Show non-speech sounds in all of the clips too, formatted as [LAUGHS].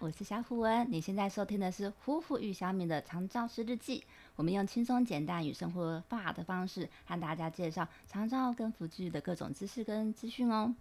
我是小虎文，你现在收听的是虎虎与小米的长照师日记。我们用轻松简单与生活化的方式，和大家介绍长照跟福具的各种知识跟资讯哦。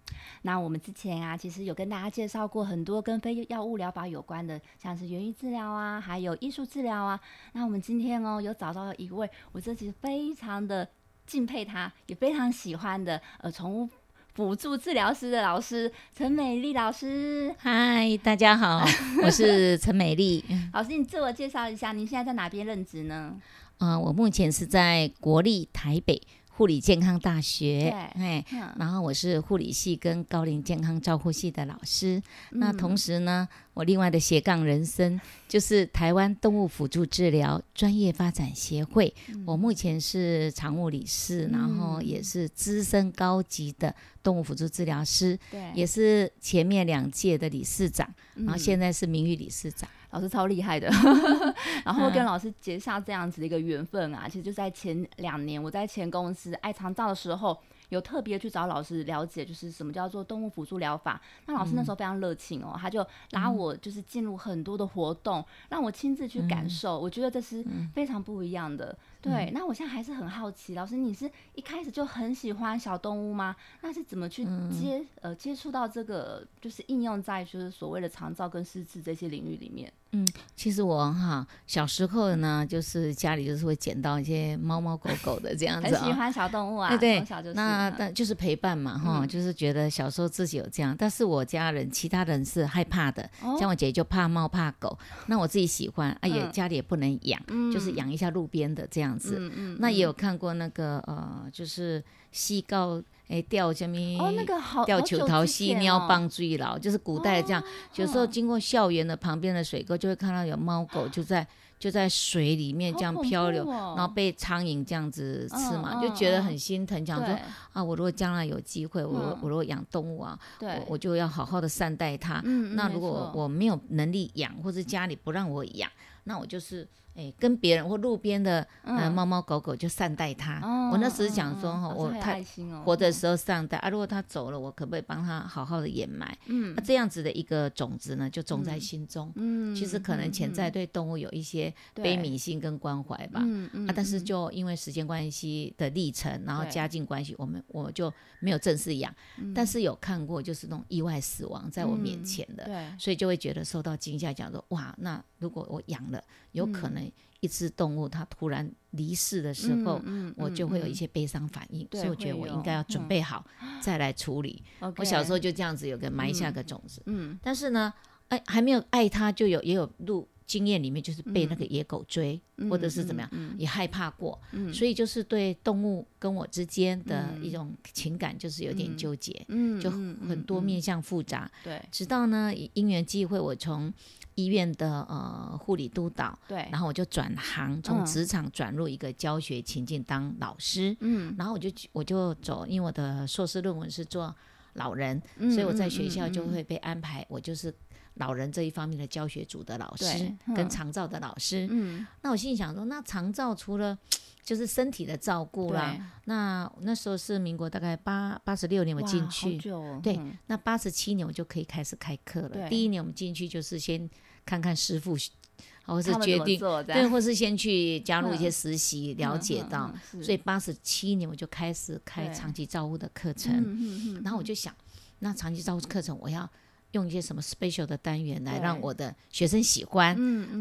那我们之前啊，其实有跟大家介绍过很多跟非药物疗法有关的，像是园艺治疗啊，还有艺术治疗啊。那我们今天哦，有找到一位我自己非常的敬佩他，也非常喜欢的呃宠物。辅助治疗师的老师陈美丽老师，嗨，大家好，[LAUGHS] 我是陈美丽老师。你自我介绍一下，您现在在哪边任职呢？啊，我目前是在国立台北。护理健康大学，哎，然后我是护理系跟高龄健康照护系的老师。那同时呢，我另外的斜杠人生就是台湾动物辅助治疗专业发展协会。我目前是常务理事，然后也是资深高级的动物辅助治疗师，对，也是前面两届的理事长，然后现在是名誉理事长。老师超厉害的，[LAUGHS] 然后跟老师结下这样子的一个缘分啊，其实就在前两年，我在前公司爱长照的时候。有特别去找老师了解，就是什么叫做动物辅助疗法。那老师那时候非常热情哦，他就拉我就是进入很多的活动，让我亲自去感受。我觉得这是非常不一样的。对，那我现在还是很好奇，老师你是一开始就很喜欢小动物吗？那是怎么去接呃接触到这个，就是应用在就是所谓的长照跟失智这些领域里面？嗯，其实我哈小时候呢，就是家里就是会捡到一些猫猫狗狗的这样子，很喜欢小动物啊，对对，那但就是陪伴嘛哈，就是觉得小时候自己有这样，但是我家人其他人是害怕的，像我姐姐就怕猫怕狗，[LAUGHS] 那我自己喜欢，啊也家里也不能养，就是养一下路边的这样子，嗯嗯，那也有看过那个呃，就是西高。哎，钓什么？哦，那个好，钓球桃犀鸟棒最老，就是古代这样。有时候经过校园的旁边的水沟，就会看到有猫狗就在就在水里面这样漂流，然后被苍蝇这样子吃嘛，就觉得很心疼。讲说啊，我如果将来有机会，我我如果养动物啊，我我就要好好的善待它。那如果我没有能力养，或者家里不让我养，那我就是。哎，跟别人或路边的呃猫猫狗狗就善待它。我那时想说哈，我他活的时候善待啊，如果它走了，我可不可以帮它好好的掩埋？嗯，那这样子的一个种子呢，就种在心中。嗯，其实可能潜在对动物有一些悲悯心跟关怀吧。嗯嗯。啊，但是就因为时间关系的历程，然后家境关系，我们我就没有正式养。但是有看过就是那种意外死亡在我面前的，对，所以就会觉得受到惊吓，讲说哇，那如果我养了，有可能。一只动物它突然离世的时候，我就会有一些悲伤反应，所以我觉得我应该要准备好再来处理。我小时候就这样子有个埋下个种子，嗯，但是呢，哎，还没有爱它，就有也有路经验里面就是被那个野狗追，或者是怎么样，也害怕过，所以就是对动物跟我之间的一种情感就是有点纠结，嗯，就很多面向复杂，对，直到呢因缘际会，我从。医院的呃护理督导，对，然后我就转行，从职场转入一个教学情境当老师，嗯，然后我就我就走，因为我的硕士论文是做老人，所以我在学校就会被安排，我就是老人这一方面的教学组的老师，跟长照的老师，嗯，那我心里想说，那长照除了就是身体的照顾啦，那那时候是民国大概八八十六年我进去，对，那八十七年我就可以开始开课了，第一年我们进去就是先。看看师傅，或是决定对，或是先去加入一些实习，了解到。所以八十七年我就开始开长期照护的课程，然后我就想，那长期照护课程我要用一些什么 special 的单元来让我的学生喜欢。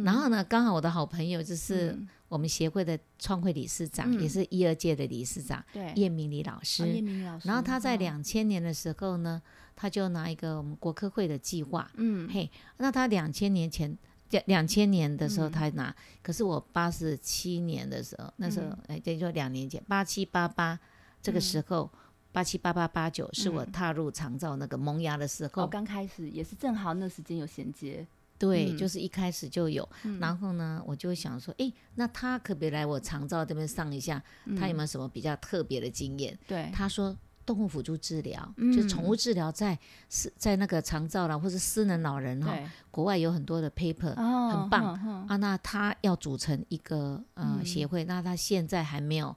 然后呢，刚好我的好朋友就是我们协会的创会理事长，也是一二届的理事长，叶明礼老师。叶明礼老师。然后他在两千年的时候呢。他就拿一个我们国科会的计划，嗯，嘿，那他两千年前两两千年的时候他拿，可是我八十七年的时候，那时候哎，等于说两年前八七八八这个时候，八七八八八九是我踏入长照那个萌芽的时候，哦，刚开始也是正好那时间有衔接，对，就是一开始就有，然后呢，我就想说，哎，那他可不可以来我长照这边上一下？他有没有什么比较特别的经验？对，他说。动物辅助治疗，就是宠物治疗，在是在那个长照啦，或者私人老人哈，国外有很多的 paper，很棒。啊。那他要组成一个呃协会，那他现在还没有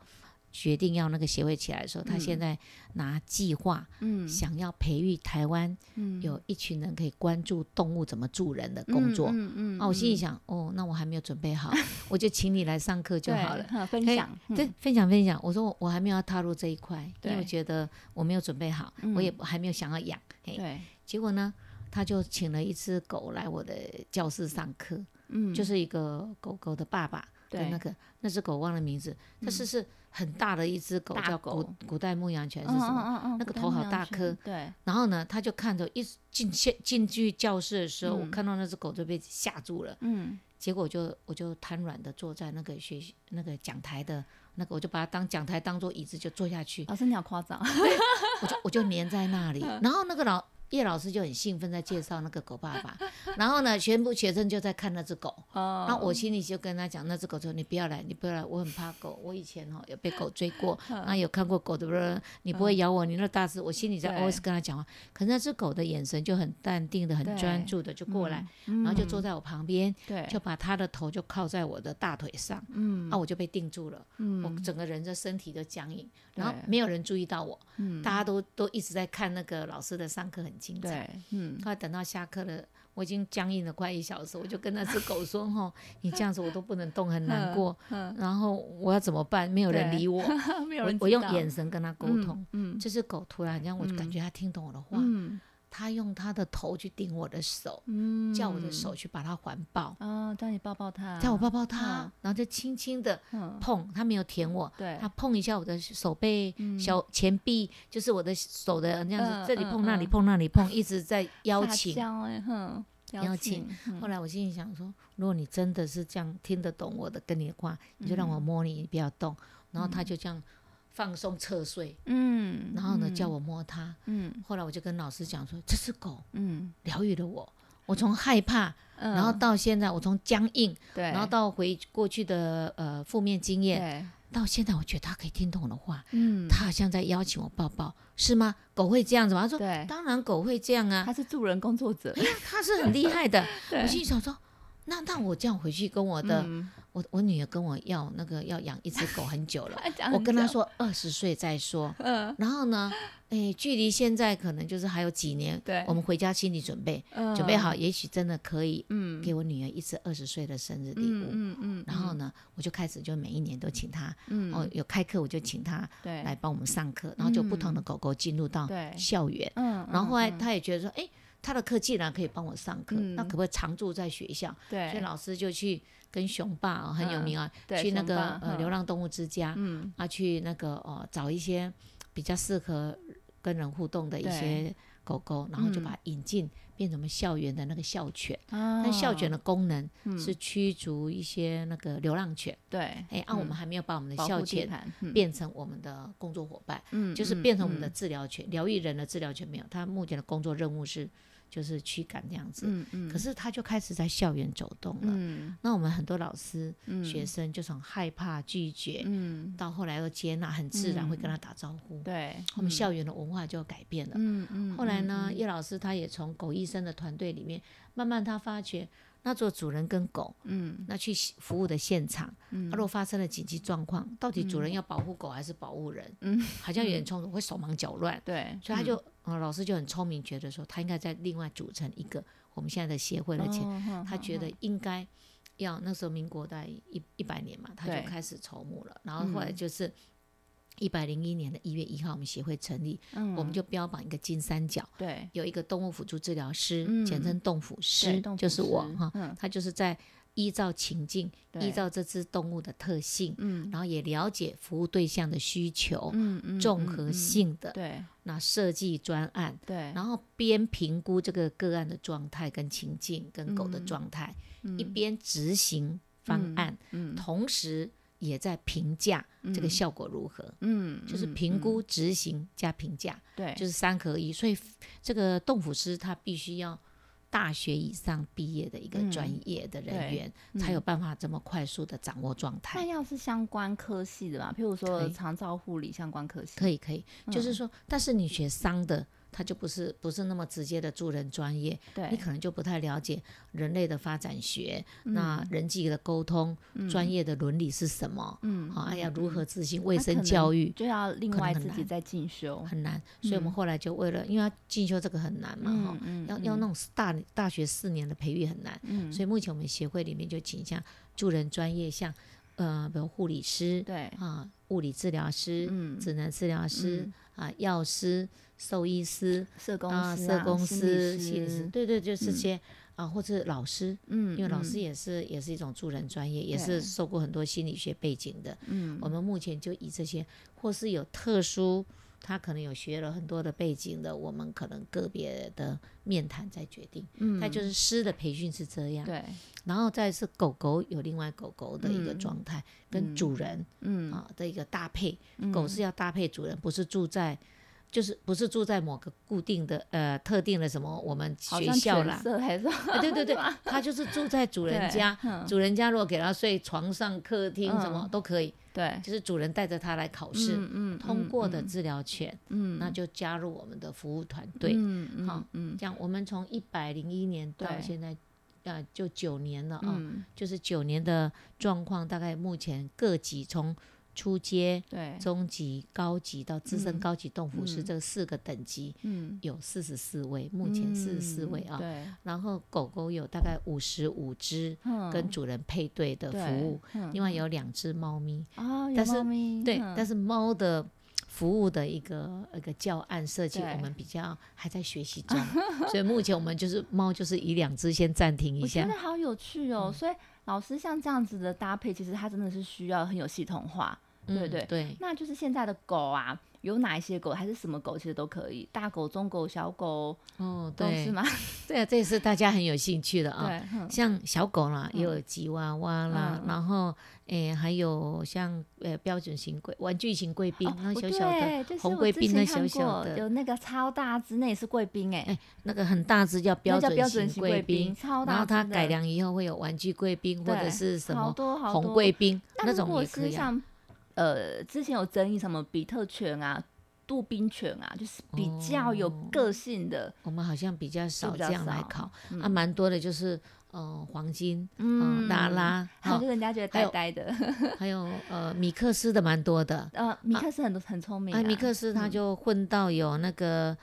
决定要那个协会起来的时候，他现在拿计划，嗯，想要培育台湾，嗯，有一群人可以关注动物怎么助人的工作，嗯嗯，啊，我心里想，哦，那我还没有准备好，我就请你来上课就好了，[LAUGHS] 分享，对，分享分享。我说我我还没有要踏入这一块，因为我觉得我没有准备好，我也还没有想要养，对。结果呢，他就请了一只狗来我的教室上课，嗯，就是一个狗狗的爸爸。对，那个那只狗忘了名字，它是是很大的一只狗，叫古古代牧羊犬是什么？那个头好大颗。对。然后呢，他就看着一进进进去教室的时候，我看到那只狗就被吓住了。嗯。结果就我就瘫软的坐在那个学习那个讲台的那个，我就把它当讲台当做椅子就坐下去。老师你好夸张。我就我就粘在那里，[LAUGHS] 然后那个老。叶老师就很兴奋在介绍那个狗爸爸，然后呢，全部学生就在看那只狗。哦。那我心里就跟他讲，那只狗说：“你不要来，你不要来，我很怕狗。我以前哦有被狗追过，[LAUGHS] 那有看过狗的不是？你不会咬我，你那大只。”我心里在 always 跟他讲话，可是那只狗的眼神就很淡定的、很专注的就过来，然后就坐在我旁边，对，就把他的头就靠在我的大腿上。嗯。啊，我就被定住了。嗯。我整个人的身体都僵硬，然后没有人注意到我。嗯。大家都都一直在看那个老师的上课，很精彩。嗯，后来等到下课了，我已经僵硬了快一小时，我就跟那只狗说：“ [LAUGHS] 哈，你这样子我都不能动，很难过。[LAUGHS] 然后我要怎么办？没有人理我，[LAUGHS] 没有人。我用眼神跟他沟通。嗯，这只狗突然让我感觉它听懂我的话。嗯。他用他的头去顶我的手，叫我的手去把他环抱。啊，叫你抱抱他，叫我抱抱他，然后就轻轻的碰，他没有舔我，他碰一下我的手背、小前臂，就是我的手的那样子，这里碰那里碰那里碰，一直在邀请，邀请。后来我心里想说，如果你真的是这样听得懂我的跟你的话，你就让我摸你，你不要动。然后他就这样。放松侧睡，嗯，然后呢，叫我摸它，嗯，后来我就跟老师讲说，这只狗，嗯，疗愈了我，我从害怕，然后到现在，我从僵硬，对，然后到回过去的呃负面经验，到现在，我觉得它可以听懂我的话，嗯，它好像在邀请我抱抱，是吗？狗会这样子吗？他说，对，当然狗会这样啊，它是助人工作者，[LAUGHS] 它是很厉害的，[LAUGHS] 我心里想说，那那我这样回去跟我的。我我女儿跟我要那个要养一只狗很久了，[LAUGHS] 我跟她说二十岁再说。[LAUGHS] 嗯，然后呢，哎，距离现在可能就是还有几年。对，我们回家心理准备，准备好，也许真的可以，嗯，给我女儿一次二十岁的生日礼物。嗯嗯。然后呢，我就开始就每一年都请她，哦，有开课我就请她来帮我们上课，然后就不同的狗狗进入到校园。嗯。然后后来她也觉得说，哎，她的课既然可以帮我上课，那可不可以常住在学校？对。所以老师就去。跟熊爸哦很有名啊，去那个呃流浪动物之家，嗯啊去那个哦找一些比较适合跟人互动的一些狗狗，然后就把它引进，变成我们校园的那个校犬。那校犬的功能是驱逐一些那个流浪犬。对，哎，啊我们还没有把我们的校犬变成我们的工作伙伴，嗯就是变成我们的治疗犬，疗愈人的治疗犬没有。它目前的工作任务是。就是驱赶这样子，嗯嗯，可是他就开始在校园走动了。嗯，那我们很多老师、学生就从害怕、拒绝，嗯，到后来又接纳，很自然会跟他打招呼。对，我们校园的文化就改变了。嗯嗯，后来呢，叶老师他也从狗医生的团队里面，慢慢他发觉。那做主人跟狗，嗯，那去服务的现场，嗯，如果发生了紧急状况，到底主人要保护狗还是保护人？嗯，好像有点冲突，会手忙脚乱。对，所以他就，呃，老师就很聪明，觉得说他应该在另外组成一个我们现在的协会，而且他觉得应该要那时候民国在一一百年嘛，他就开始筹募了，然后后来就是。一百零一年的一月一号，我们协会成立，我们就标榜一个金三角，对，有一个动物辅助治疗师，简称动辅师，就是我哈，他就是在依照情境，依照这只动物的特性，嗯，然后也了解服务对象的需求，嗯嗯，综合性的，对，那设计专案，对，然后边评估这个个案的状态跟情境跟狗的状态，一边执行方案，嗯，同时。也在评价这个效果如何，嗯，就是评估、执行加评价，对，就是三合一。所以这个动辅师他必须要大学以上毕业的一个专业的人员，才有办法这么快速的掌握状态。那要是相关科系的吧，譬如说长照护理相关科系，可以可以。就是说，但是你学商的。它就不是不是那么直接的助人专业，对，你可能就不太了解人类的发展学，那人际的沟通，专业的伦理是什么？嗯，好，哎呀，如何执行卫生教育，就要另外自己在进修，很难。所以我们后来就为了，因为要进修这个很难嘛，哈，要要那种大大学四年的培育很难，嗯，所以目前我们协会里面就倾向助人专业，像呃，比如护理师，对，啊，物理治疗师，嗯，职能治疗师，啊，药师。兽医师、社工啊、社工师、心理师，对对，就这些啊，或者老师，嗯，因为老师也是也是一种助人专业，也是受过很多心理学背景的，嗯，我们目前就以这些，或是有特殊，他可能有学了很多的背景的，我们可能个别的面谈再决定，嗯，他就是师的培训是这样，对，然后再是狗狗有另外狗狗的一个状态，跟主人，嗯。啊的一个搭配，狗是要搭配主人，不是住在。就是不是住在某个固定的呃特定的什么我们学校啦？对对对，[LAUGHS] 他就是住在主人家，主人家如果给他睡床上、客厅什么都可以。对，就是主人带着他来考试，通过的治疗犬，那就加入我们的服务团队。嗯好，这样我们从一百零一年到现在，呃，就九年了啊，就是九年的状况，大概目前各级从。初阶、中级、高级到资深高级动物师这四个等级，有四十四位，目前四十四位啊。然后狗狗有大概五十五只跟主人配对的服务，另外有两只猫咪。哦，有猫咪。对，但是猫的服务的一个一个教案设计，我们比较还在学习中，[LAUGHS] 所以目前我们就是猫就是以两只先暂停一下。我觉得好有趣哦，所以老师像这样子的搭配，其实它真的是需要很有系统化。对对对，那就是现在的狗啊，有哪一些狗还是什么狗，其实都可以，大狗、中狗、小狗，哦，对，是吗？[LAUGHS] 对啊，这也是大家很有兴趣的啊。像小狗啦，也有吉娃娃啦，然后诶，还有像呃标准型贵玩具型贵宾，那小小的红贵宾，那小小的有那个超大只，那也是贵宾哎，那个很大只叫标准型贵宾，超大，然后它改良以后会有玩具贵宾或者是什么红贵宾那种也可以。呃，之前有争议什么比特犬啊、杜宾犬啊，就是比较有个性的。我们好像比较少这样来考，啊，蛮多的，就是呃黄金、嗯拉拉，还有人家觉得呆呆的，还有呃米克斯的蛮多的。[LAUGHS] 呃，米克斯很多很聪明。啊，米克斯他就混到有那个，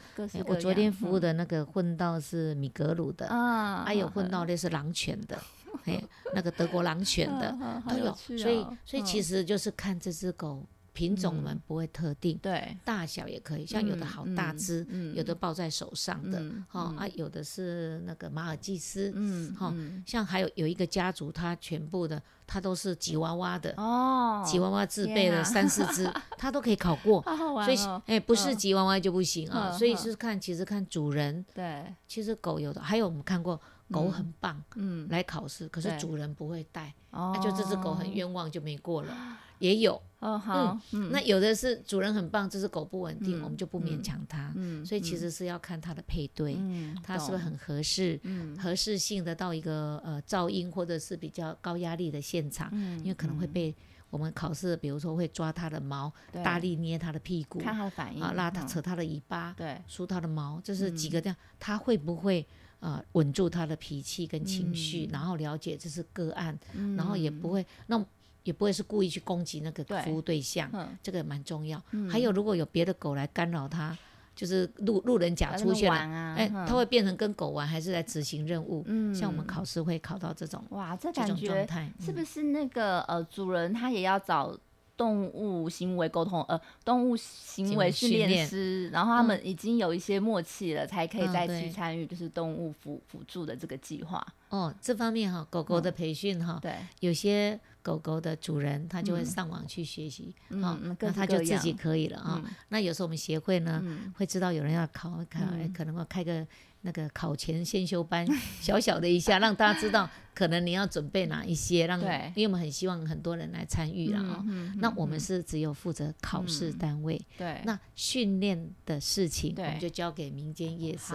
我昨天服务的那个混到是米格鲁的啊，还有混到那是狼犬的。哎，那个德国狼犬的都有，所以所以其实就是看这只狗品种，我们不会特定，对，大小也可以，像有的好大只，有的。抱在手上的，哈啊，有的是那个马尔济斯，嗯，哈，像还有有一个家族，它全部的它都是吉娃娃的哦，吉娃娃自备了三四只，它都可以考过，[LAUGHS] 所以哎，不是吉娃娃就不行啊，所以是看其实看主人，对，其实狗有的，还有我们看过。狗很棒，嗯，来考试，可是主人不会带，那就这只狗很冤枉，就没过了。也有，哦好，那有的是主人很棒，这只狗不稳定，我们就不勉强它。嗯，所以其实是要看它的配对，它是不是很合适，合适性的到一个呃噪音或者是比较高压力的现场，因为可能会被我们考试，比如说会抓它的毛，大力捏它的屁股，看它的反应。啊，拉它扯它的尾巴，对，梳它的毛，这是几个这样，它会不会？呃，稳住他的脾气跟情绪，然后了解这是个案，然后也不会，那也不会是故意去攻击那个服务对象，这个蛮重要。还有，如果有别的狗来干扰他，就是路路人甲出现了，哎，他会变成跟狗玩，还是来执行任务？像我们考试会考到这种，哇，这感觉是不是那个呃主人他也要找？动物行为沟通，呃，动物行为训练。师，然后他们已经有一些默契了，才可以再去参与，就是动物辅辅助的这个计划。哦，这方面哈，狗狗的培训哈，对，有些狗狗的主人他就会上网去学习，好，那他就自己可以了啊。那有时候我们协会呢，会知道有人要考，考可能会开个。那个考前先修班，[LAUGHS] 小小的一下，让大家知道可能你要准备哪一些，让因为我们很希望很多人来参与了啊。那我们是只有负责考试单位，对。那训练的事情，我们就交给民间夜色。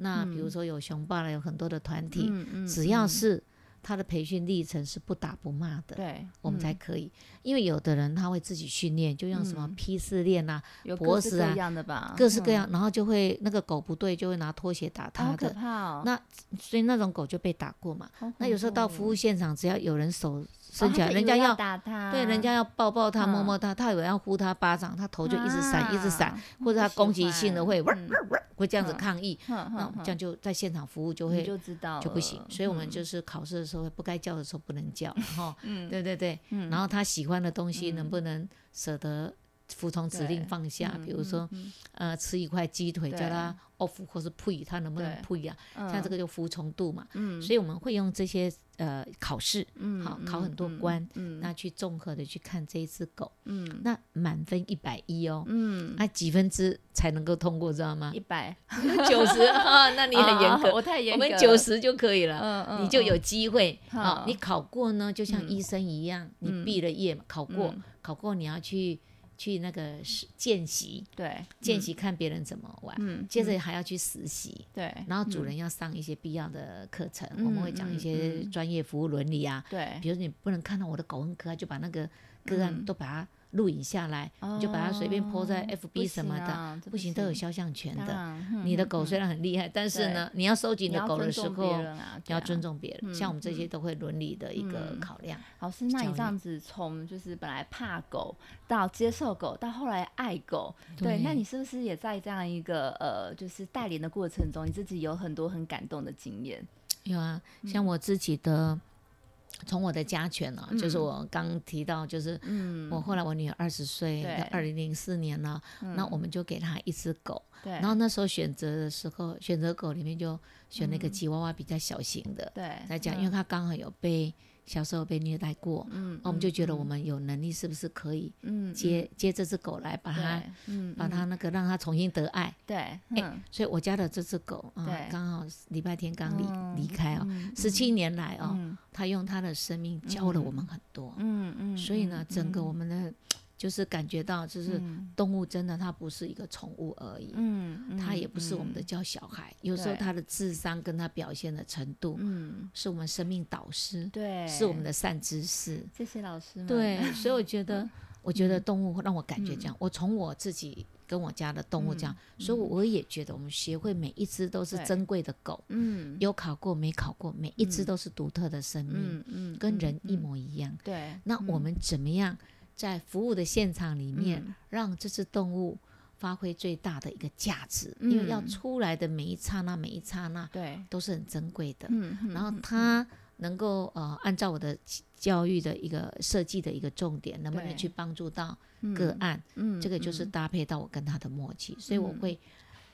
那比如说有熊爸了，有很多的团体，只要是他的培训历程是不打不骂的，对，我们才可以。因为有的人他会自己训练，就用什么批次练啊、有博士啊各式各样的吧，各式各样，然后就会那个狗不对，就会拿拖鞋打他好可的。怕哦。那所以那种狗就被打过嘛。那有时候到服务现场，只要有人手伸起来，人家要打他，对人家要抱抱他、嗯。摸摸他，他以为要呼他巴掌，他头就一直闪、一直闪，啊或者他攻击性的会欢。会这样子嗯。抗议，那这样就在现场服务就会就知道就不行。所以我们嗯。就是考试的时候不该叫的时候不能叫，[LAUGHS] 哈，嗯。对对对，嗯。然后他喜欢的东西能不能舍得服从指令放下？嗯比如说嗯呃吃一块鸡腿，叫他 off 或是 put，他能不能 put 啊？嗯。像这个就服从度嘛，嗯。所以我们会用这些呃考试，嗯好考很多嗯关，嗯那去综合的去看这一只狗，嗯。那满分一百一哦，嗯。那几分之才能够通过，知道吗？一？百，[LAUGHS] 九十啊，[LAUGHS] 那你很严啊格，我太严格我，们九十就可以了。嗯嗯，你就有嗯机会。啊好！你考过呢，就像嗯。医生一样，你嗯毕了业嘛，考过嗯，考过你要去去那个实见习，对见习看别人怎么玩，嗯，接着还要去实习，对，然后主嗯人要上一些必要的课程，嗯我们会讲一些专业服务伦理啊，对，比如你不能看到我的狗很可爱，就把那个个案嗯。都把它录影下来，你就把它随便 po 在哦 FB 什么的，的不行都有肖像权的。嗯你的狗虽然很厉害，但是呢，你要收集你的狗的时候，你要尊重别人。嗯像我们这些都会伦理的一个嗯考量。老师，那你这样子从就是本来怕狗到接受狗，到后来爱狗，对，那你是不是也在这样一个呃，就是带领的过程中，你自己有很多很感动的经验？有啊，嗯像我自己的，从我的家犬啊，就是嗯我刚提到，就是嗯，我后来我女儿二十岁，对。二零零四年了，那我们就给她一只狗。然后那时候选择的时候，选择狗里面就选那个嗯。吉娃娃比较小型的对。来讲，因为它刚好有被小时候被虐待过，嗯，那我们就觉得我们们有能力是不是可以嗯接接这只狗来把它嗯把它那个让它重新得爱。对哎所以我家的这只狗啊，刚好礼拜天刚离嗯离开哦，嗯十七年来哦，嗯。它用它的生命教了我们很多。嗯嗯，所以呢，整个嗯。我们的就是感觉到，就是嗯。动物真的它不是一个宠物而已，嗯，它也不是我们的嗯。教小孩，有时候它的智商跟它表现的程度，嗯，是我们生命导师，对，是我们的善知识。这些老师们，对，所以我觉得，我觉得嗯动物让我感觉这样。我从我自己跟我家的动物这样，所以我也觉得我们协会每一只都是珍贵的狗，嗯。有考过没考过，每一只嗯。都是独特的生命，嗯嗯，嗯跟人一嗯模一样。对，那我们怎么样在服务的现场里面，嗯。让这只动物发挥最大的一个价值？因为要嗯出来的每一刹那，每一刹那对，都是很珍贵的。嗯，嗯然后嗯它能够呃，按照我的教育的一个设计的一个重点，能不能去帮助到嗯个案？嗯，这个就是嗯。搭配到我跟他的默契，所以我嗯。会。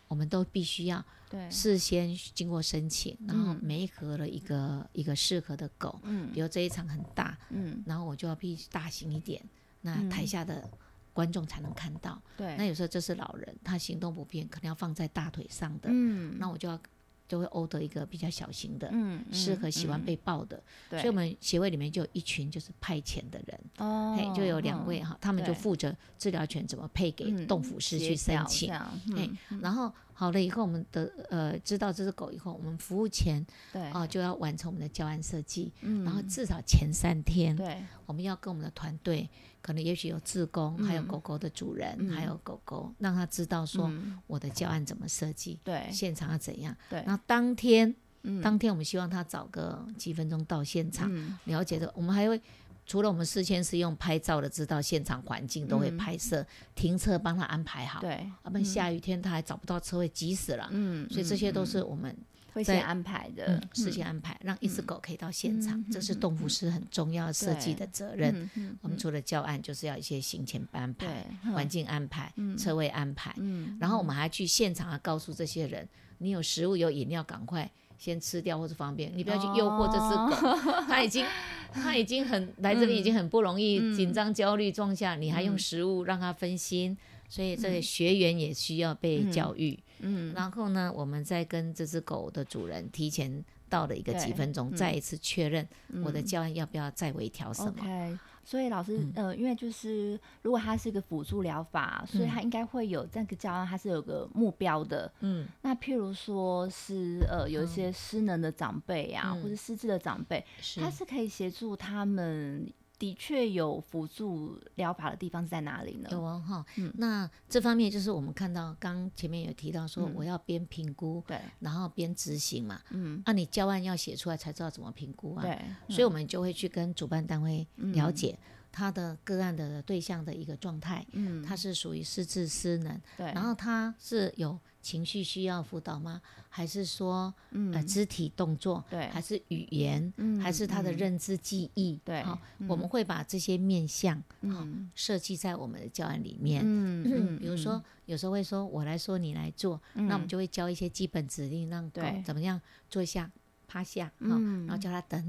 我们都必须要，事先经过申请，然后嗯。媒合了一个一个适合的狗，嗯。比如这一场很大，嗯，然后我就要必须大型一点，那台嗯下的观众才能看到。对，那有时候这是老人，他行动不便，可能要放在大腿上的，嗯，那我就要就会 order 一个比较小型的，嗯适合喜欢被抱的。对，所以我们协会里面就有一群就是派遣的人，哦。嘿，就有两位哈，他们就负责治疗犬怎么配给嗯动辅师去申请。样。嘿嗯然后好了以后，我们的呃知道这只狗以后，我们服务前对，啊、就要完成我们的教案设计，嗯，然后至少前三天，对，我们要跟我们的团队，可能也许有志工，还有嗯狗狗的主人，嗯。还有狗狗，让他知道说嗯。我的教案怎么设计，对。现场要怎样。对，那当天，嗯。当天我们希望他早个几分钟到现场，嗯。了解的。我们还会除了我们事先是用拍照的，知道现场环境都会嗯拍摄，停车帮他安排好。对，要不然下雨天他还找不到车位，急死了。嗯，所以这些都嗯是我们会先安排的嗯，事先安排，让一只狗可以到现场，嗯这是动物师很重要设计的责任。我们除了教案，就是要一些行前安排、对环境安排、嗯。车位安排，嗯，然后我们还去现场啊，告诉这些人，你有食物有饮料，赶快先吃掉或者方便，你不要去诱惑这只狗，哦。它已经 [LAUGHS] 它已经很来这边已经很不容易，嗯。紧张焦虑状下，你还用嗯。食物让它分心。所以这个学员也需要被嗯。教育，嗯。然后呢，我们再跟这只狗的主人提前到了一个几分钟，嗯。再一次确认我的嗯教案要不要再微调什么。OK，所以老师，呃，因为就是如果它是一个辅助疗法，所以它应该会有这个教案，它是有个目标的。嗯，那譬如说是呃，有一些失能的长辈啊，或者失智的长辈，它是可以协助他们。的确有辅助疗法的地方是在哪里呢？有啊，哈，那这方面就是我们看到刚前面有提到说，我要边评估，对，然后边执行嘛，嗯，那你教案要写出来才知道怎么评估啊，对，所以我们就会去跟主办单位了解他的个案的对象的一个状态，嗯，他是属于失智失能，对，然后他是有。情绪需要辅导吗？还是说，呃，肢体动作？对，还是语言？嗯，还是他的认知记忆？对，好，我们会把这些面向，嗯，设计在我们的教案里面。嗯嗯，比如说，有时候会说，我来说，你来做，那我们就会教一些基本指令，让狗怎么样做一下。趴下，哈，然后叫他等，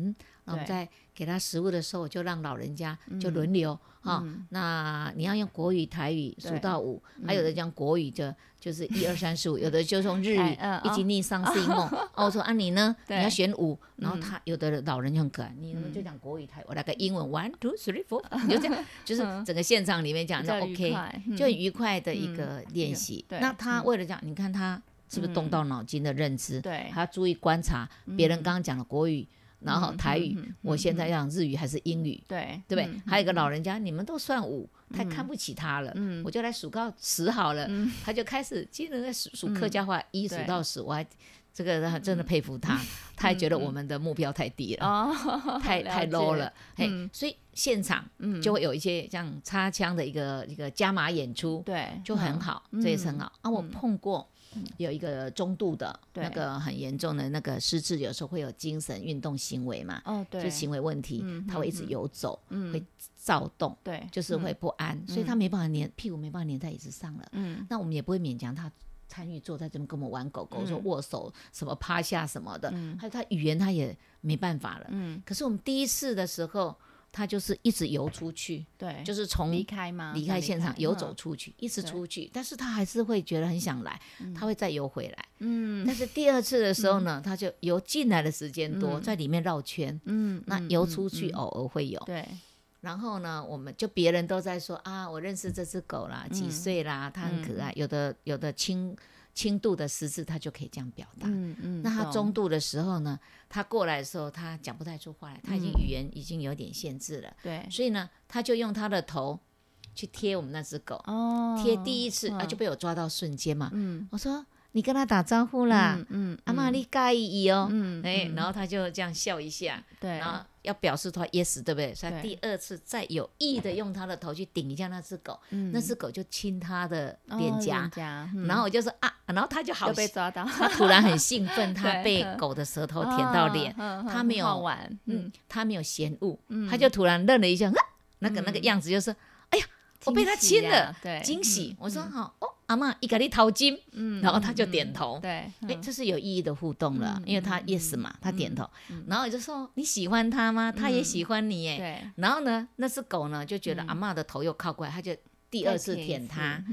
然后我们在给他食物的时候，就让老人家就轮流，哈，那你要用国语、台语数到五，还有的讲国语的就是 [LAUGHS] 一二三四五，有的就用日语一级逆上四梦。[LAUGHS] 哦，我说啊你呢？你要选五，然后他有的老人就很可爱，你们就讲国语台，我来个英文 one two three four，[LAUGHS] 你就这样，就是整个现场里面讲就 OK，就很愉快的一个练习。那他为了讲，你看他。是不是动到脑筋的认知？对，还要注意观察别人刚刚讲的国语，然后台语，我现在讲日语还是英语？对，对不对？还有一个老人家，你们都算五，太看不起他了，我就来数到十好了。他就开始接着在数数客家话，一数到十，我还这个真的佩服他，他还觉得我们的目标太低了，太太 low 了。嘿，所以现场就会有一些像插枪的一个一个加码演出，对，就很好，这也是很好。啊，我碰过。有一个中度的那个很严重的那个失智，有时候会有精神运动行为嘛，哦，对，就行为问题，他会一直游走，会躁动，对，就是会不安，所以他没办法黏屁股，没办法黏在椅子上了。嗯，那我们也不会勉强他参与坐在这边跟我们玩狗狗，说握手什么趴下什么的，还有他语言他也没办法了。嗯，可是我们第一次的时候。他就是一直游出去，对，就是从离开吗？离开现场游走出去，一直出去，但是他还是会觉得很想来，他会再游回来。嗯，但是第二次的时候呢，他就游进来的时间多，在里面绕圈。嗯，那游出去偶尔会有。对，然后呢，我们就别人都在说啊，我认识这只狗啦，几岁啦，它很可爱。有的有的亲。轻度的失智，他就可以这样表达。嗯嗯。那他中度的时候呢？他过来的时候，他讲不太出话来，他已经语言已经有点限制了。对。所以呢，他就用他的头去贴我们那只狗。哦。贴第一次啊，就被我抓到瞬间嘛。嗯。我说。你跟他打招呼啦，嗯，阿妈你介意哦，嗯，哎，然后他就这样笑一下，对，然后要表示他 yes，对不对？所以第二次再有意的用他的头去顶一下那只狗，那只狗就亲他的脸颊，然后我就说啊，然后他就好被抓到，他突然很兴奋，[LAUGHS] 他被狗的舌头舔到脸，他没有玩，嗯，他没有嫌恶，他就突然愣了一下，那个那个样子就是，哎呀，我被他亲了，对，惊喜，我说好哦。阿妈一个你掏金，嗯，然后他就点头，对，哎，这是有意义的互动了，因为他 yes 嘛，他点头，然后我就说你喜欢他吗？他也喜欢你，哎，对，然后呢，那只狗呢就觉得阿妈的头又靠过来，他就第二次舔他，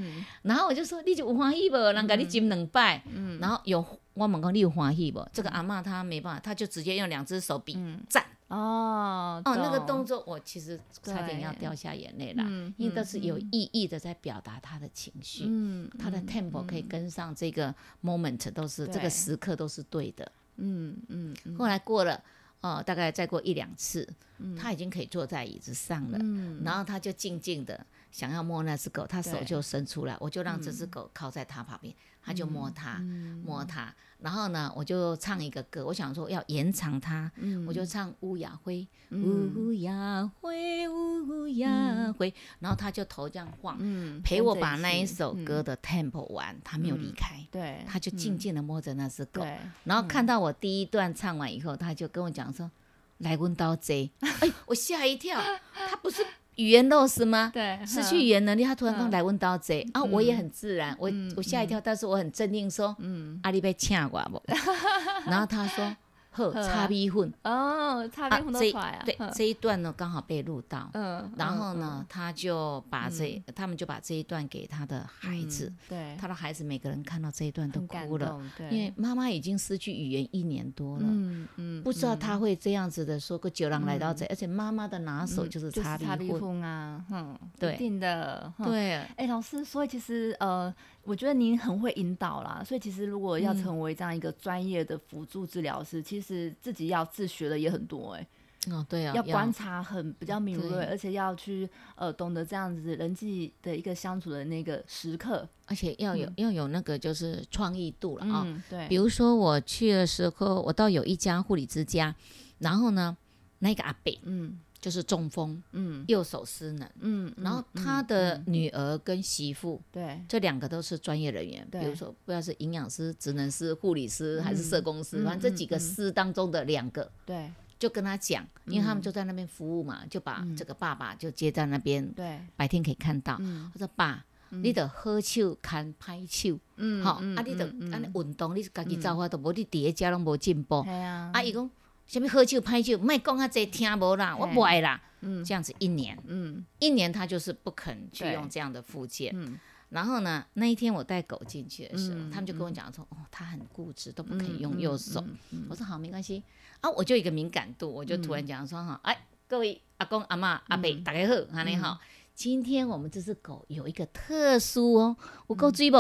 然后我就说你就有欢喜不？人家你金两拜，嗯，然后有我问讲你有欢喜不？这个阿妈她没办法，她就直接用两只手比赞。哦哦，那个动作我其实差点要掉下眼泪了，因为都是有意义的在表达他的情绪，嗯，他的 tempo 可以跟上这个 moment，都是这个时刻都是对的，嗯嗯。后来过了，哦，大概再过一两次，他已经可以坐在椅子上了，然后他就静静的想要摸那只狗，他手就伸出来，我就让这只狗靠在他旁边，他就摸它，摸它。然后呢，我就唱一个歌，我想说要延长它，我就唱乌鸦灰，乌鸦灰，乌鸦灰，然后他就头这样晃，陪我把那一首歌的 tempo 完，他没有离开，对，他就静静的摸着那只狗，然后看到我第一段唱完以后，他就跟我讲说，来问刀贼，哎，我吓一跳，他不是。语言漏失吗？对，失去语言能力，他突然刚来问到贼啊，我也很自然，我我吓一跳，但是我很镇定说，嗯，阿里被呛过不？[LAUGHS] 然后他说，喝擦米粉。哦，擦米粉都出来啊。对，这一段呢刚好被录到，嗯，然后呢，他就把这，他们就把这一段给他的孩子，对，他的孩子每个人看到这一段都哭了，对，因为妈妈已经失去语言一年多了，嗯嗯，不知道他会这样子的说个酒郎来到这，而且妈妈的拿手就是擦米粉。啊，嗯，对，一定的，对，哎，老师，所以其实呃。我觉得您很会引导啦，所以其实如果要成为这样一个专业的辅助治疗师，其实自己要自学的也很多哎。哦，对啊，要观察很比较敏锐，而且要去呃懂得这样子人际的一个相处的那个时刻，而且要有要有那个就是创意度了啊。对，比如说我去的时候，我到有一家护理之家，然后呢，那个阿北，嗯。就是中风，嗯，右手失能，嗯，然后他的女儿跟媳妇，对，这两个都是专业人员，比如说不知道是营养师、职能师、护理师还是社工师，反正这几个师当中的两个，对，就跟他讲，因为他们就在那边服务嘛，就把这个爸爸就接在那边，对，白天可以看到，他说爸，你得喝手看拍手，嗯，好，啊，你得安尼运动，你自己造化都无，你第一家拢无进步，系啊，啊，伊讲。什么喝酒拍酒，卖讲啊，这听无啦，我不爱啦。嗯，这样子一年，嗯，一年他就是不肯去用这样的附件。嗯，然后呢，那一天我带狗进去的时候，他们就跟我讲说，哦，他很固执，都不可以用右手。我说好，没关系。啊，我就一个敏感度，我就突然讲说哈，哎，各位阿公阿妈阿伯大家好，哈你好。今天我们这只狗有一个特殊哦，我够追不？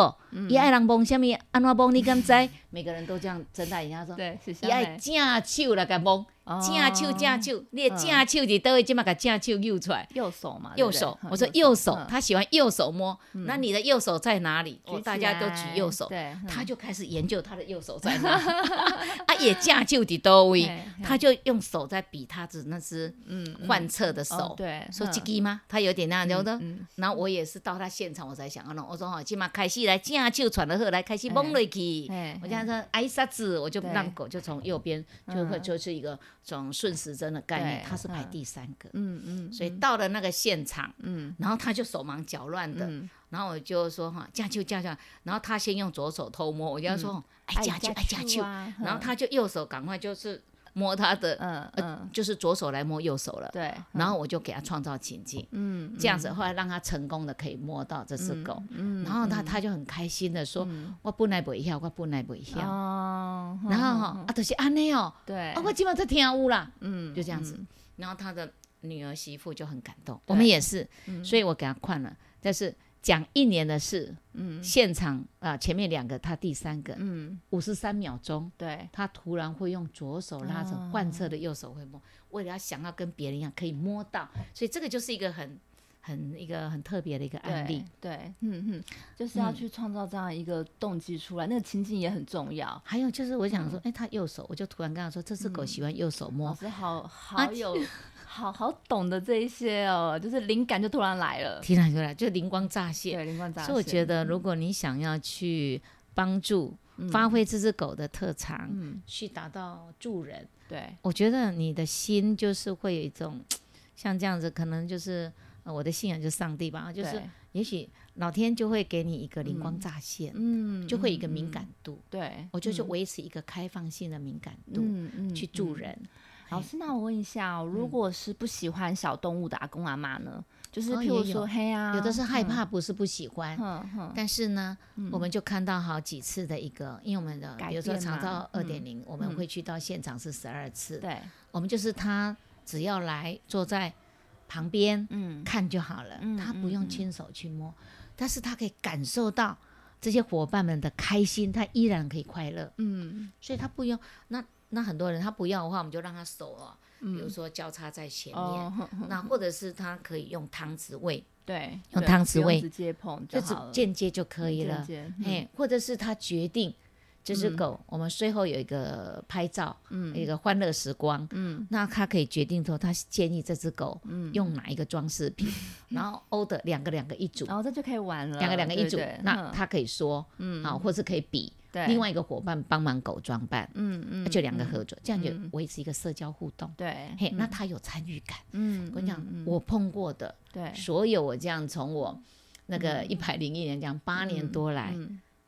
伊爱人帮什么？安怎帮？你敢知？每个人都这样睁大眼睛说，[LAUGHS] 对，伊爱正手来甲帮。正手正手，你的正手伫倒位，即马把正手右出来。右手嘛，右手。我说右手，他喜欢右手摸。那你的右手在哪里？大家都举右手，他就开始研究他的右手在哪。[LAUGHS] [LAUGHS] 啊，也正手伫倒位，他就用手在比他的那只嗯换侧的手。对，说这个吗？他有点那样的。然后我也是到他现场，我才想啊，我说好，起码开始来正手传的好，来开始摸落去。我这样说，哎啥子？我就让狗就从右边就会就是一个。种顺时针的概念，他是排第三个，嗯嗯，所以到了那个现场，嗯，然后他就手忙脚乱的，然后我就说哈，架就架球，然后他先用左手偷摸，我就说，哎架就哎架就，然后他就右手赶快就是。摸他的，嗯嗯，就是左手来摸右手了，对。然后我就给他创造情境，嗯，这样子后来让他成功的可以摸到这只狗，嗯，然后他他就很开心的说，我本来不会笑，我本来不会笑，哦，然后哈啊都是安内哦，对，啊我今晚在听屋啦，嗯，就这样子，然后他的女儿媳妇就很感动，我们也是，所以我给他换了，但是。讲一年的事，嗯，现场啊，前面两个，他第三个，嗯，五十三秒钟，对，他突然会用左手拉着换侧的右手会摸，为了要想要跟别人一样可以摸到，所以这个就是一个很很一个很特别的一个案例，对，嗯嗯，就是要去创造这样一个动机出来，那个情境也很重要。还有就是我想说，哎，他右手，我就突然跟他说，这只狗喜欢右手摸，老师好好有。好好懂得这一些哦，就是灵感就突然来了，突然就来，就灵光乍现。对，灵光乍现。所以我觉得，如果你想要去帮助、发挥这只狗的特长，嗯。去达到助人，对，我觉得你的心就是会有一种像这样子，可能就是我的信仰就是上帝吧，就是也许老天就会给你一个灵光乍现，嗯，就会一个敏感度。对，我就是维持一个开放性的敏感度，嗯嗯，去助人。老师，那我问一下，哦如果是不喜欢小动物的阿公阿妈呢？就是譬如说，黑啊，有的是害怕，不是不喜欢。但是呢，我们就看到好几次的一个，因为我们的比如说长照二点零，我们会去到现场是十二次。对，我们就是他只要来坐在旁边，嗯，看就好了，他不用亲手去摸，但是他可以感受到这些伙伴们的开心，他依然可以快乐。嗯，所以他不用那。那很多人他不要的话，我们就让他手哦，比如说交叉在前面，那或者是他可以用汤匙喂，对，用汤匙喂，直接碰就间接就可以了，哎，或者是他决定这只狗，我们最后有一个拍照，嗯，一个欢乐时光，嗯，那他可以决定说他建议这只狗，嗯，用哪一个装饰品，[LAUGHS] 然后 order 两个两个一组，然后这就可以玩了，两个两个一组，那他可以说，嗯，好，或是可以比。另外一个伙伴帮忙狗装扮，嗯嗯，就两个合作，这样就维持一个社交互动。对，嘿，那他有参与感。嗯，我跟你讲，我碰过的，对，所有我这样从我那个一百零一年讲八年多来，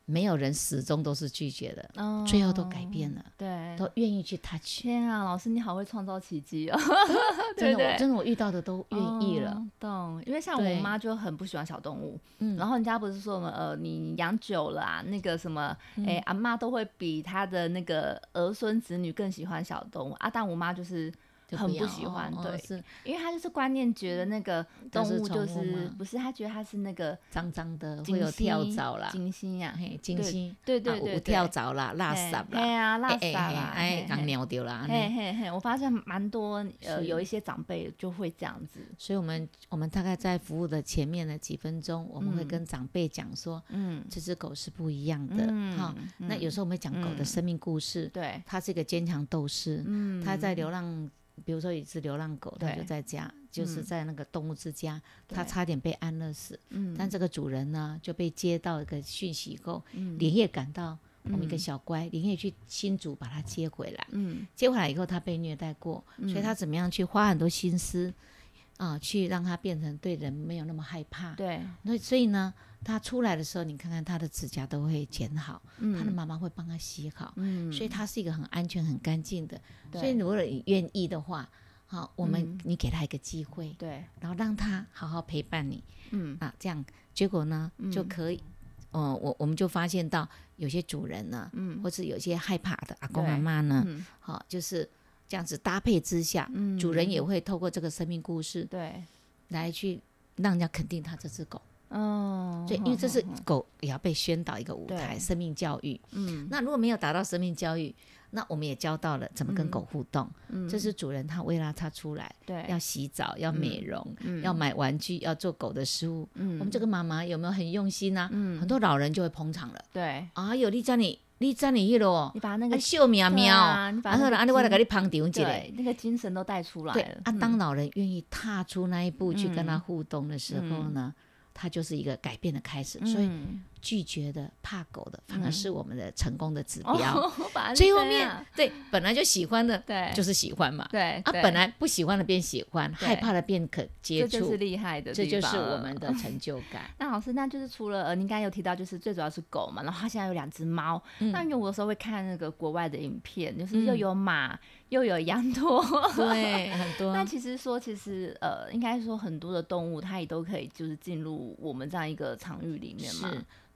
没有人始终都是拒绝的，最后都改变了，对，都愿意去 touch。天啊，老师你好会创造奇迹哦！[LAUGHS] 真的，真的我遇到的都愿意了。懂，因为像我妈就很不喜欢小动物，嗯，然后人家不是说什么呃，你养久了啊，那个什么，哎，阿妈都会比她的那个儿孙子女更喜欢小动物啊，但我妈就是。很不喜欢，对，是因为他就是观念觉得那个动物就是不是他觉得它是那个脏脏的，会有跳蚤啦，金星呀，嘿，金星，对对对，跳蚤啦，垃圾啦，对啊，垃圾啦，哎，刚尿掉啦，嘿嘿嘿，我发现蛮多呃，有一些长辈就会这样子，所以我们我们大概在服务的前面的几分钟，我们会跟长辈讲说，嗯，这只狗是不一样的，哈，那有时候我们讲狗的生命故事，对，它是一个坚强斗士，嗯，它在流浪。比如说一只流浪狗，它就在家，就是在那个动物之家，它差点被安乐死。嗯，但这个主人呢，就被接到一个讯息以后，连夜赶到我们一个小乖，连夜去新竹把它接回来。嗯，接回来以后，它被虐待过，所以它怎么样去花很多心思啊，去让它变成对人没有那么害怕。对，那所以呢？他出来的时候，你看看他的指甲都会剪好，他的妈妈会帮他洗好，所以他是一个很安全、很干净的。所以如果你愿意的话，好，我们你给他一个机会，对，然后让他好好陪伴你，嗯啊，这样结果呢就可以，哦，我我们就发现到有些主人呢，嗯，或者有些害怕的阿公阿妈呢，好，就是这样子搭配之下，主人也会透过这个生命故事，对，来去让人家肯定他这只狗。哦，对，因为这是狗也要被宣导一个舞台，生命教育。嗯，那如果没有达到生命教育，那我们也教到了怎么跟狗互动。嗯，这是主人他为了它出来，对，要洗澡，要美容，要买玩具，要做狗的食物。嗯，我们这个妈妈有没有很用心呢？嗯，很多老人就会捧场了。对，啊，有你叫你，你叫你去咯，你把那个秀苗苗，然后呢，我来给你捧场一下，那个精神都带出来了。啊，当老人愿意踏出那一步去跟他互动的时候呢？他就是一个改变的开始，所以拒绝的、怕狗的，反而是我们的成功的指标。[LAUGHS] 最后面对本来就喜欢的，对，就是喜欢嘛。对啊，本来不喜欢的变喜欢，害怕的变可接触，这就是厉害的，这就是我们的成就感。[LAUGHS] 那老师，那就是除了呃，您刚才有提到，就是最主要是狗嘛，然后他现在有两只猫。那有的时候会看那个国外的影片，就是又有马。又有羊驼，对，[LAUGHS] 很多。那其实说，其实呃，应该说很多的动物，它也都可以就是进入我们这样一个场域里面嘛。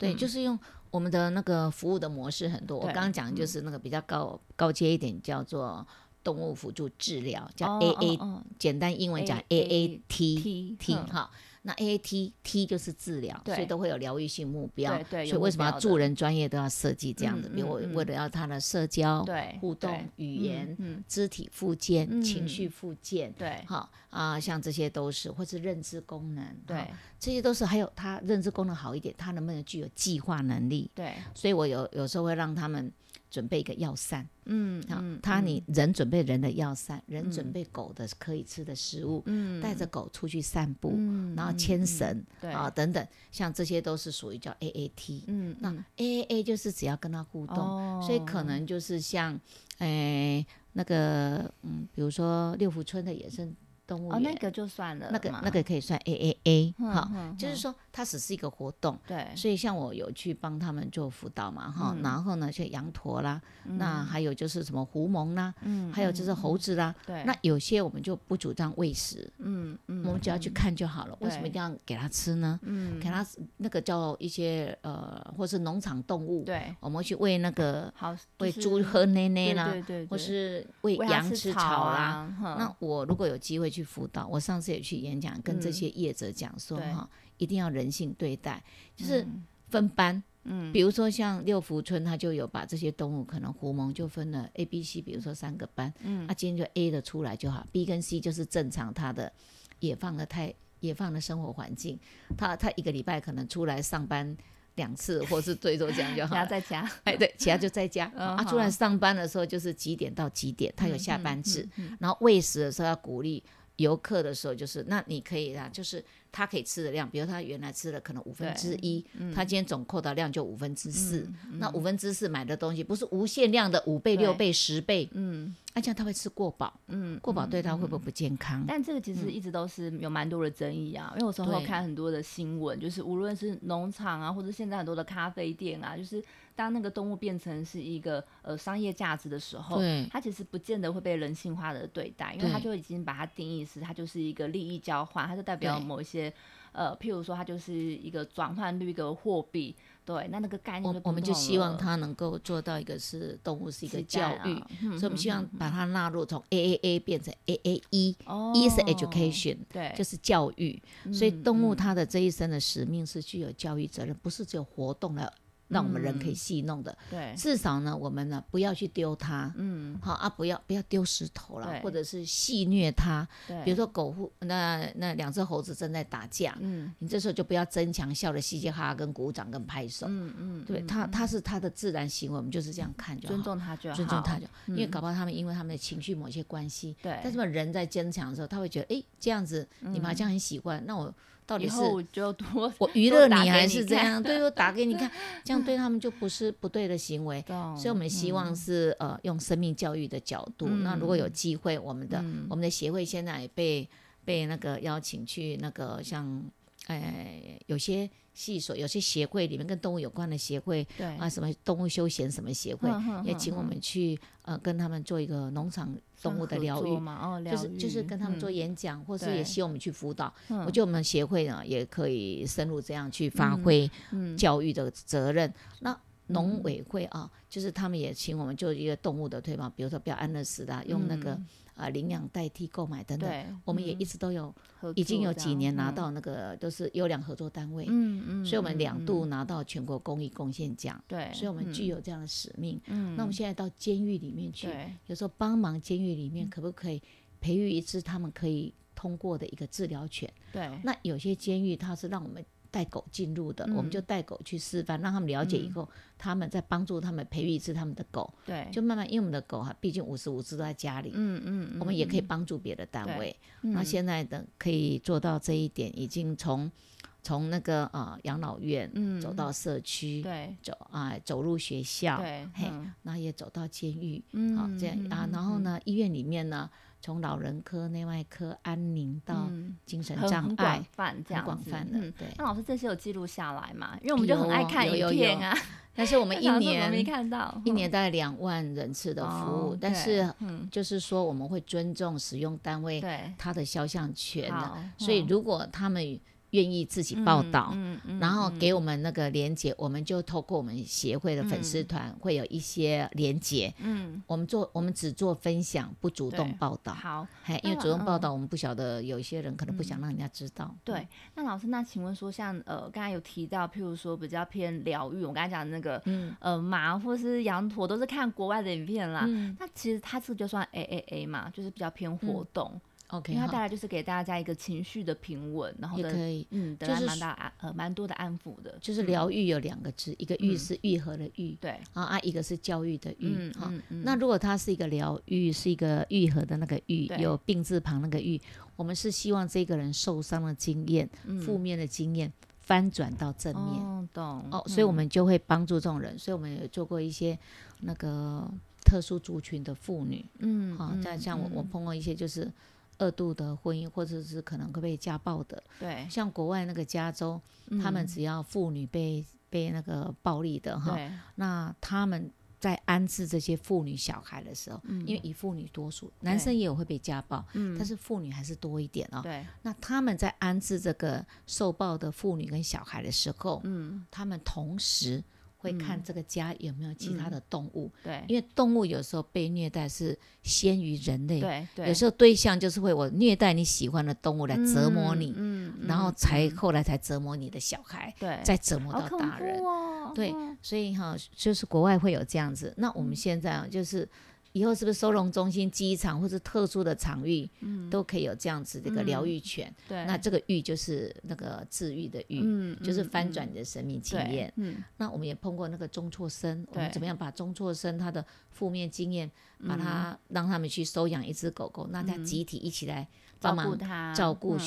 是，对，就是用我们的那个服务的模式很多。我刚刚讲就是那个比较高高阶一点，叫做动物辅助治疗，叫 A A，简单英文讲 A A T T 哈。那 A A T T 就是治疗，所以都会有疗愈性目标。对，所以为什么要助人专业都要设计这样子？因为为了要他的社交、互动、语言、肢体附件、情绪附件，对，好啊，像这些都是，或是认知功能，对，这些都是。还有他认知功能好一点，他能不能具有计划能力？对，所以我有有时候会让他们。准备一个药膳，嗯，好，他你人准备人的药膳，人准备狗的可以吃的食物，嗯，带着狗出去散步，嗯，然后牵绳，对。啊，等等，像这些都是属于叫 A A T，嗯，那 A A A 就是只要跟他互动，所以可能就是像，诶，那个，嗯，比如说六福村的野生。动物哦，那个就算了，那个那个可以算 A A A，好，就是说它只是一个活动，对，所以像我有去帮他们做辅导嘛，哈，然后呢，像羊驼啦，那还有就是什么狐獴啦，嗯，还有就是猴子啦，对，那有些我们就不主张喂食，嗯嗯，我们只要去看就好了，为什么一定要给它吃呢？嗯，给它那个叫一些呃，或是农场动物，对，我们去喂那个好喂猪喝奶奶啦，对对，或是喂羊吃草啦，那我如果有机会。去辅导，我上次也去演讲，跟这些业者讲说哈，一定要人性对待，就是分班，嗯，比如说像六福村，他就有把这些动物，可能狐獴就分了 A、B、C，比如说三个班，嗯，那今天就 A 的出来就好，B 跟 C 就是正常他的野放的太野放的生活环境，他他一个礼拜可能出来上班。两次，或是最多这样就好。其他在家，哎，对，其他就在家。啊，出来上班的时候就是几点到几点，他有下班制。然后喂食的时候要鼓励游客的时候，就是那你可以啊，就是他可以吃的量，比如他原来吃的可能五分之一，他今天总扣的量就五分之四，那五分之四买的东西不是无限量的五倍、六倍、十倍，嗯，那这样他会吃过饱，嗯，过饱对他会不会不健康？但这个其实一直都是有蛮多的争议啊，因为我时候看很多的新闻，就是无论是农场啊，或者现在很多的咖啡店啊，就是。当那个动物变成是一个呃商业价值的时候，它其实不见得会被人性化的对待，因为它就已经把它定义是它就是一个利益交换，它就代表某一些呃，譬如说它就是一个转换率一个货币，对，那那个概念我们就希望它能够做到一个是动物是一个教育，所以我们希望把它纳入从 A A A 变成 A A E，E 是 education，对，就是教育，所以动物它的这一生的使命是具有教育责任，不是只有活动了。让我们人可以戏弄的，对，至少呢，我们呢不要去丢它，嗯，好啊，不要不要丢石头了，或者是戏虐它，对，比如说狗护那那两只猴子正在打架，嗯，你这时候就不要争强笑的嘻嘻哈哈跟鼓掌跟拍手，嗯嗯，对，它它是它的自然行为，我们就是这样看就好，尊重它就好，尊重它就，因为搞不好他们因为他们的情绪某些关系，对，但是嘛人在坚强的时候，他会觉得哎这样子你们好像很喜欢，那我。到底是 [LAUGHS] 我娱乐你还是这样？对，我打给你 [LAUGHS] 看，这样对他们就不是不对的行为。所以，我们希望是呃，用生命教育的角度。那如果有机会，我们的我们的协会现在也被被那个邀请去那个像。哎，有些系所、有些协会里面跟动物有关的协会，对啊，什么动物休闲什么协会，也请我们去呃跟他们做一个农场动物的疗愈嘛，哦，就是就是跟他们做演讲，或是也希望我们去辅导。我觉得我们协会呢也可以深入这样去发挥教育的责任。那农委会啊，就是他们也请我们做一个动物的推广，比如说比较安乐死的，用那个。啊，领养代替购买等等，我们也一直都有，已经有几年拿到那个都是优良合作单位，嗯嗯，所以我们两度拿到全国公益贡献奖，对，所以我们具有这样的使命。嗯，那我们现在到监狱里面去，有时候帮忙监狱里面可不可以培育一只他们可以通过的一个治疗犬？对，那有些监狱它是让我们。带狗进入的，我们就带狗去示范，让他们了解以后，他们再帮助他们培育一次他们的狗。对，就慢慢，因为我们的狗哈，毕竟五十五只都在家里，嗯嗯，我们也可以帮助别的单位。那现在的可以做到这一点，已经从从那个啊养老院走到社区，对，走啊走入学校，对，嘿，那也走到监狱，好这样啊，然后呢，医院里面呢。从老人科、内外科、安宁到精神障碍，很广泛这样子。嗯，对。那老师这些有记录下来吗？因为我们就很爱看影片啊。[LAUGHS] 但是我们一年没看到，一年大概两万人次的服务，但是就是说我们会尊重使用单位他的肖像权的，所以如果他们。愿意自己报道，然后给我们那个连接，我们就透过我们协会的粉丝团会有一些连接。嗯，我们做我们只做分享，不主动报道。好，因为主动报道我们不晓得有一些人可能不想让人家知道。对，那老师，那请问说，像呃刚才有提到，譬如说比较偏疗愈，我刚才讲的那个，嗯，呃马或是羊驼，都是看国外的影片啦。那其实它这个就算 A A A 嘛，就是比较偏活动。OK，因为它带来就是给大家一个情绪的平稳，然后也可以，嗯，得来蛮大安呃蛮多的安抚的。就是疗愈有两个字，一个愈是愈合的愈，对啊啊，一个是教育的愈，哈。那如果它是一个疗愈，是一个愈合的那个愈，有病字旁那个愈，我们是希望这个人受伤的经验、负面的经验翻转到正面，懂哦，所以我们就会帮助这种人。所以我们有做过一些那个特殊族群的妇女，嗯，好，像像我我碰过一些就是。二度的婚姻，或者是可能会被家暴的，对，像国外那个加州，他们只要妇女被被那个暴力的哈，那他们在安置这些妇女小孩的时候，因为以妇女多数，男生也有会被家暴，但是妇女还是多一点哦。对，那他们在安置这个受暴的妇女跟小孩的时候，嗯，他们同时。会看这个家有没有其他的动物，对，因为动物有时候被虐待是先于人类，对，有时候对象就是会我虐待你喜欢的动物来折磨你，嗯，然后才后来才折磨你的小孩，对，再折磨到大人，对，所以哈，就是国外会有这样子。那我们现在啊，就是以后是不是收容中心、机场或者特殊的场域，都可以有这样子的一个疗愈犬？对，那这个愈就是那个治愈的愈，嗯就是翻转你的生命经验。嗯，那我们也碰过那个中辍生，我们怎么样把中辍生他的负面经验，把他让他们去收养一只狗狗，那他集体一起来帮忙顾他，照顾嗯